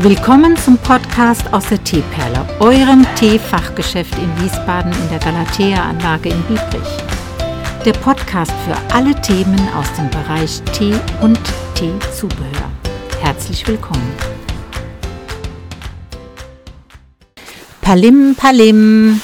Willkommen zum Podcast aus der Teeperle, eurem Teefachgeschäft in Wiesbaden in der Galatea-Anlage in Biebrich. Der Podcast für alle Themen aus dem Bereich Tee und Teezubehör. Herzlich willkommen. Palim, Palim.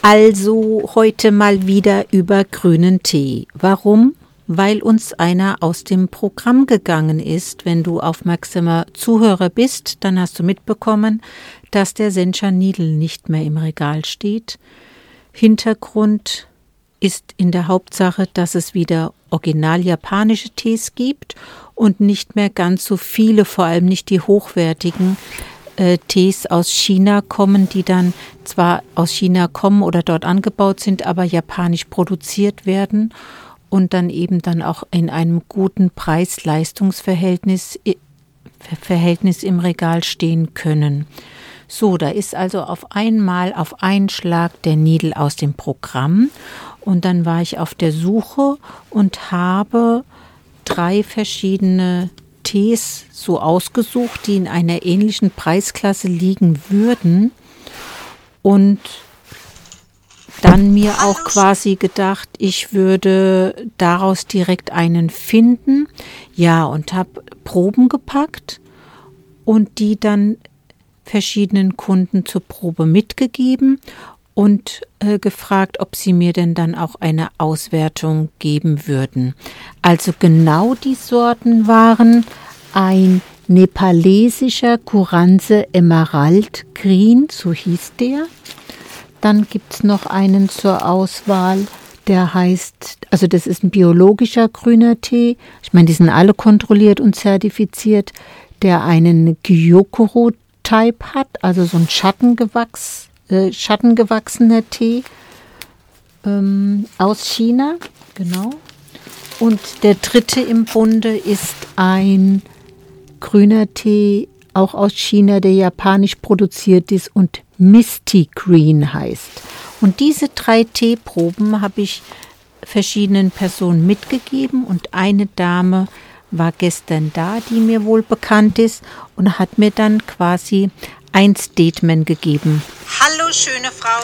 Also heute mal wieder über grünen Tee. Warum? Weil uns einer aus dem Programm gegangen ist. Wenn du aufmerksamer Zuhörer bist, dann hast du mitbekommen, dass der Sencha Needle nicht mehr im Regal steht. Hintergrund ist in der Hauptsache, dass es wieder original japanische Tees gibt und nicht mehr ganz so viele, vor allem nicht die hochwertigen äh, Tees aus China kommen, die dann zwar aus China kommen oder dort angebaut sind, aber japanisch produziert werden und dann eben dann auch in einem guten Preis-Leistungs-Verhältnis Verhältnis im Regal stehen können. So, da ist also auf einmal auf einen Schlag der Nidel aus dem Programm und dann war ich auf der Suche und habe drei verschiedene Tees so ausgesucht, die in einer ähnlichen Preisklasse liegen würden und dann mir auch quasi gedacht, ich würde daraus direkt einen finden. Ja, und habe Proben gepackt und die dann verschiedenen Kunden zur Probe mitgegeben und äh, gefragt, ob sie mir denn dann auch eine Auswertung geben würden. Also genau die Sorten waren ein nepalesischer Kuranse Emerald Green, so hieß der. Dann gibt es noch einen zur Auswahl, der heißt, also das ist ein biologischer grüner Tee. Ich meine, die sind alle kontrolliert und zertifiziert, der einen Gyokuro-Type hat, also so ein Schattengewachs, äh, schattengewachsener Tee ähm, aus China, genau. Und der dritte im Bunde ist ein grüner Tee, auch aus China, der japanisch produziert ist und Misty Green heißt. Und diese drei Teeproben habe ich verschiedenen Personen mitgegeben und eine Dame war gestern da, die mir wohl bekannt ist und hat mir dann quasi ein Statement gegeben. Hallo schöne Frau,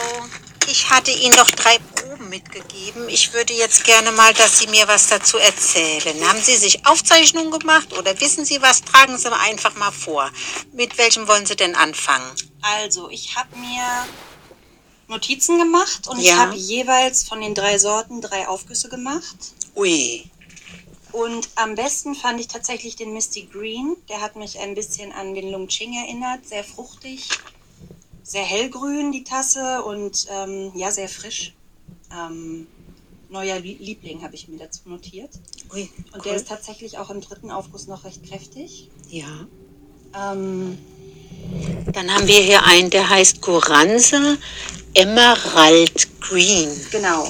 ich hatte Ihnen doch drei Proben mitgegeben. Ich würde jetzt gerne mal, dass Sie mir was dazu erzählen. Haben Sie sich Aufzeichnungen gemacht oder wissen Sie was? Tragen Sie einfach mal vor. Mit welchem wollen Sie denn anfangen? Also, ich habe mir Notizen gemacht und ja. ich habe jeweils von den drei Sorten drei Aufgüsse gemacht. Ui. Und am besten fand ich tatsächlich den Misty Green. Der hat mich ein bisschen an den Lung Ching erinnert. Sehr fruchtig, sehr hellgrün die Tasse und ähm, ja, sehr frisch. Ähm, neuer Liebling habe ich mir dazu notiert. Ui, und cool. der ist tatsächlich auch im dritten Aufguss noch recht kräftig. Ja. Ähm, dann haben wir hier einen, der heißt Goranse Emerald Green. Genau.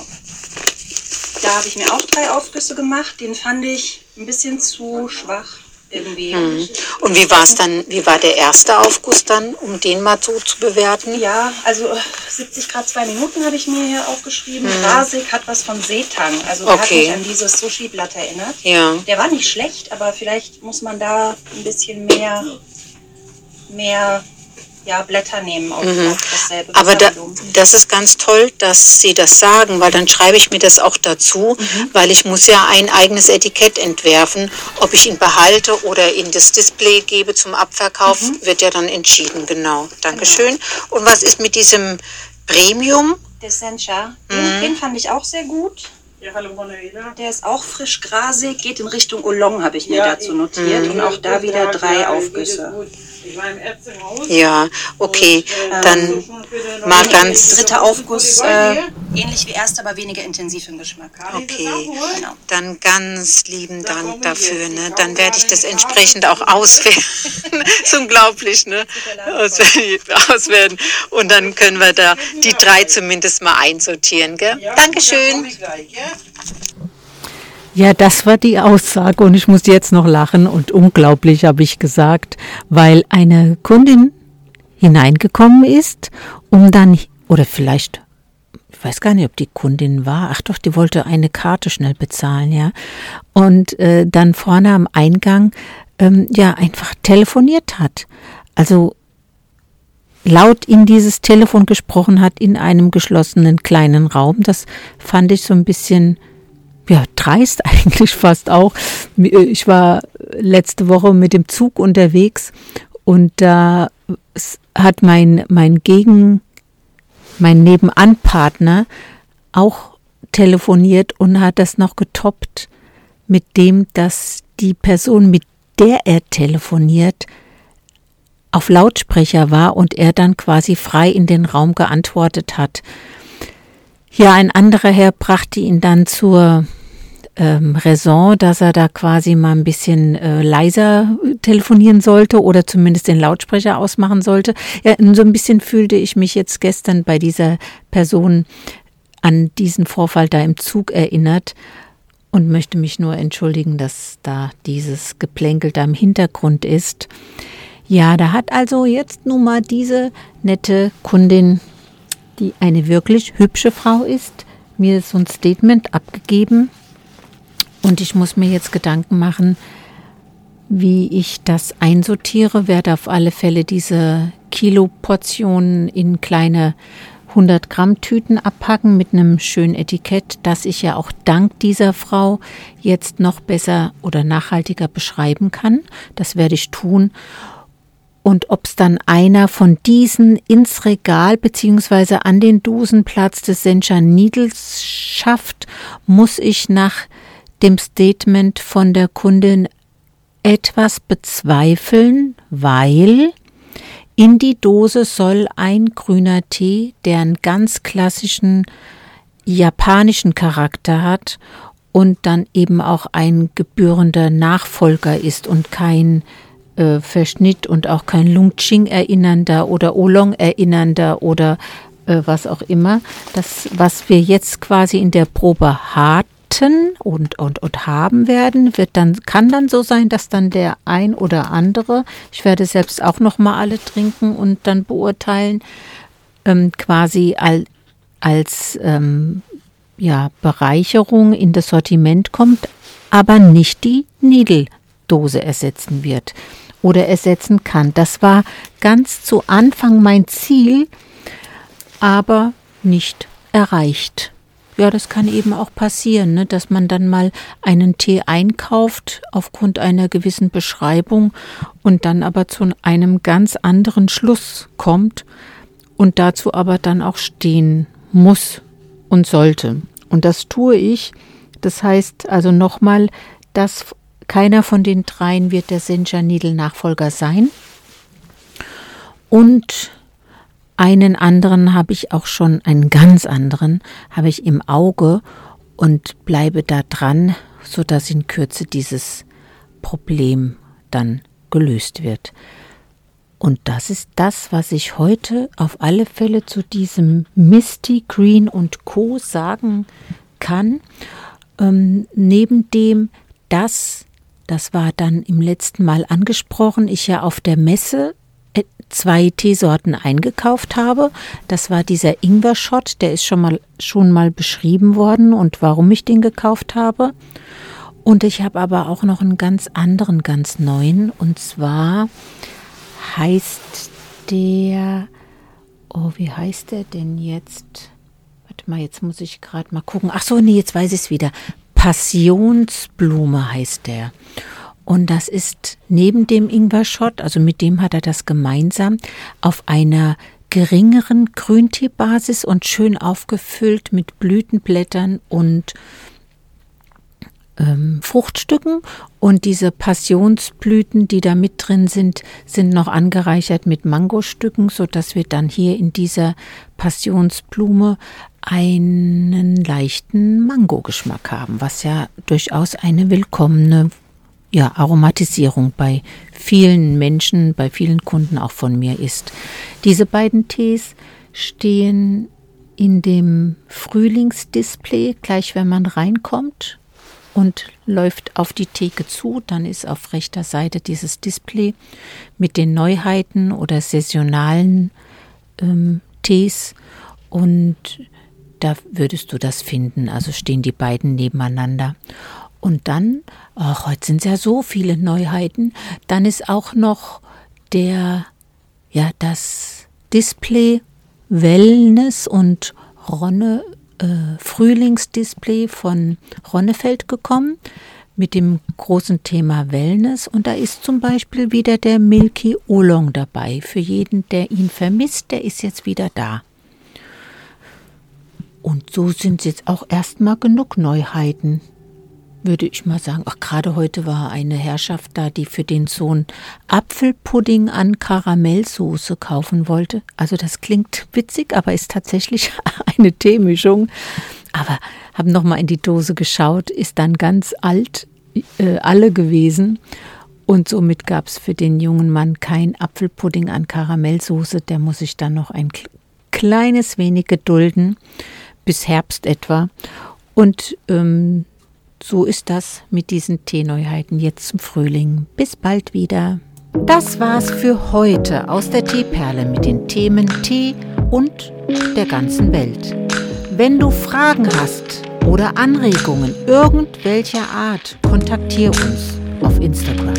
Da habe ich mir auch drei Aufgüsse gemacht. Den fand ich ein bisschen zu schwach irgendwie. Hm. Und wie war es dann, wie war der erste Aufguss dann, um den mal so zu bewerten? Ja, also 70 Grad zwei Minuten habe ich mir hier aufgeschrieben. Hm. Rasig hat was von Seetang. Also der okay. hat mich an dieses Sushi-Blatt erinnert. Ja. Der war nicht schlecht, aber vielleicht muss man da ein bisschen mehr mehr ja, Blätter nehmen auf, mhm. auf dasselbe. Aber da, das ist ganz toll, dass Sie das sagen, weil dann schreibe ich mir das auch dazu, mhm. weil ich muss ja ein eigenes Etikett entwerfen. Ob ich ihn behalte oder in das Display gebe zum Abverkauf, mhm. wird ja dann entschieden. Genau. Dankeschön. Genau. Und was ist mit diesem Premium? Descentia. Den, mhm. den fand ich auch sehr gut. Ja, hallo Manuela. Der ist auch frisch grasig, geht in Richtung Olong, habe ich mir ja, dazu notiert. Und auch da wieder drei Aufgüsse. Ich war im Ärztehaus. Ja, okay. Und, äh, dann mal ganz. Dritter Aufguss, äh, ähnlich wie erster, aber weniger intensiv im Geschmack. Okay, genau. dann ganz lieben Dank dafür. Ne? Dann werde ich das entsprechend auch auswerten. ist unglaublich, ne? Auswerten. Und dann können wir da die drei zumindest mal einsortieren. Gell? Dankeschön. Ja, das war die Aussage und ich muss jetzt noch lachen und unglaublich habe ich gesagt, weil eine Kundin hineingekommen ist, um dann, oder vielleicht, ich weiß gar nicht, ob die Kundin war, ach doch, die wollte eine Karte schnell bezahlen, ja, und äh, dann vorne am Eingang, ähm, ja, einfach telefoniert hat. also laut in dieses Telefon gesprochen hat in einem geschlossenen kleinen Raum. Das fand ich so ein bisschen ja, dreist eigentlich fast auch. Ich war letzte Woche mit dem Zug unterwegs und da hat mein, mein Gegen, mein Nebenanpartner auch telefoniert und hat das noch getoppt mit dem, dass die Person, mit der er telefoniert, auf Lautsprecher war und er dann quasi frei in den Raum geantwortet hat. Ja, ein anderer Herr brachte ihn dann zur ähm, Raison, dass er da quasi mal ein bisschen äh, leiser telefonieren sollte oder zumindest den Lautsprecher ausmachen sollte. Ja, so ein bisschen fühlte ich mich jetzt gestern bei dieser Person an diesen Vorfall da im Zug erinnert und möchte mich nur entschuldigen, dass da dieses Geplänkel da im Hintergrund ist. Ja, da hat also jetzt nun mal diese nette Kundin, die eine wirklich hübsche Frau ist, mir so ein Statement abgegeben. Und ich muss mir jetzt Gedanken machen, wie ich das einsortiere, werde auf alle Fälle diese Kiloportionen in kleine 100 Gramm Tüten abpacken mit einem schönen Etikett, das ich ja auch dank dieser Frau jetzt noch besser oder nachhaltiger beschreiben kann. Das werde ich tun und ob es dann einer von diesen ins Regal beziehungsweise an den Dosenplatz des Sencha Needles schafft, muss ich nach dem Statement von der Kundin etwas bezweifeln, weil in die Dose soll ein grüner Tee, der einen ganz klassischen japanischen Charakter hat und dann eben auch ein gebührender Nachfolger ist und kein äh, Verschnitt und auch kein Lungching erinnernder oder Olong erinnernder oder äh, was auch immer. Das, was wir jetzt quasi in der Probe hatten und, und, und haben werden, wird dann, kann dann so sein, dass dann der ein oder andere, ich werde selbst auch noch mal alle trinken und dann beurteilen, ähm, quasi al, als ähm, ja, Bereicherung in das Sortiment kommt, aber nicht die Niedeldose ersetzen wird oder ersetzen kann. Das war ganz zu Anfang mein Ziel, aber nicht erreicht. Ja, das kann eben auch passieren, ne, dass man dann mal einen Tee einkauft aufgrund einer gewissen Beschreibung und dann aber zu einem ganz anderen Schluss kommt und dazu aber dann auch stehen muss und sollte. Und das tue ich. Das heißt also nochmal, das keiner von den dreien wird der Senja Needle Nachfolger sein. Und einen anderen habe ich auch schon, einen ganz anderen habe ich im Auge und bleibe da dran, sodass in Kürze dieses Problem dann gelöst wird. Und das ist das, was ich heute auf alle Fälle zu diesem Misty Green und Co. sagen kann. Ähm, neben dem, dass das war dann im letzten Mal angesprochen, ich ja auf der Messe äh, zwei Teesorten eingekauft habe. Das war dieser Ingwer-Shot, der ist schon mal, schon mal beschrieben worden und warum ich den gekauft habe. Und ich habe aber auch noch einen ganz anderen, ganz neuen. Und zwar heißt der, oh, wie heißt der denn jetzt? Warte mal, jetzt muss ich gerade mal gucken. Ach so, nee, jetzt weiß ich es wieder. Passionsblume heißt der. Und das ist neben dem Ingwer-Shot, also mit dem hat er das gemeinsam, auf einer geringeren Grünteebasis und schön aufgefüllt mit Blütenblättern und ähm, Fruchtstücken. Und diese Passionsblüten, die da mit drin sind, sind noch angereichert mit Mangostücken, sodass wir dann hier in dieser Passionsblume einen leichten Mangogeschmack haben, was ja durchaus eine willkommene ja, Aromatisierung bei vielen Menschen, bei vielen Kunden auch von mir ist. Diese beiden Tees stehen in dem Frühlingsdisplay, gleich wenn man reinkommt und läuft auf die Theke zu, dann ist auf rechter Seite dieses Display mit den Neuheiten oder saisonalen ähm, Tees und da würdest du das finden. Also stehen die beiden nebeneinander. Und dann, ach, heute sind es ja so viele Neuheiten, dann ist auch noch der ja das Display Wellness und Ronne äh, Frühlingsdisplay von Ronnefeld gekommen mit dem großen Thema Wellness und da ist zum Beispiel wieder der Milky Oolong dabei. Für jeden, der ihn vermisst, der ist jetzt wieder da. Und so sind jetzt auch erstmal genug Neuheiten, würde ich mal sagen. Ach, gerade heute war eine Herrschaft da, die für den Sohn Apfelpudding an Karamellsoße kaufen wollte. Also das klingt witzig, aber ist tatsächlich eine Teemischung. Aber haben noch mal in die Dose geschaut, ist dann ganz alt äh, alle gewesen. Und somit gab es für den jungen Mann kein Apfelpudding an Karamellsoße. Der muss sich dann noch ein kleines wenig gedulden, bis Herbst etwa. Und ähm, so ist das mit diesen Teeneuheiten jetzt zum Frühling. Bis bald wieder. Das war's für heute aus der Teeperle mit den Themen Tee und der ganzen Welt. Wenn du Fragen hast oder Anregungen irgendwelcher Art, kontaktiere uns auf Instagram.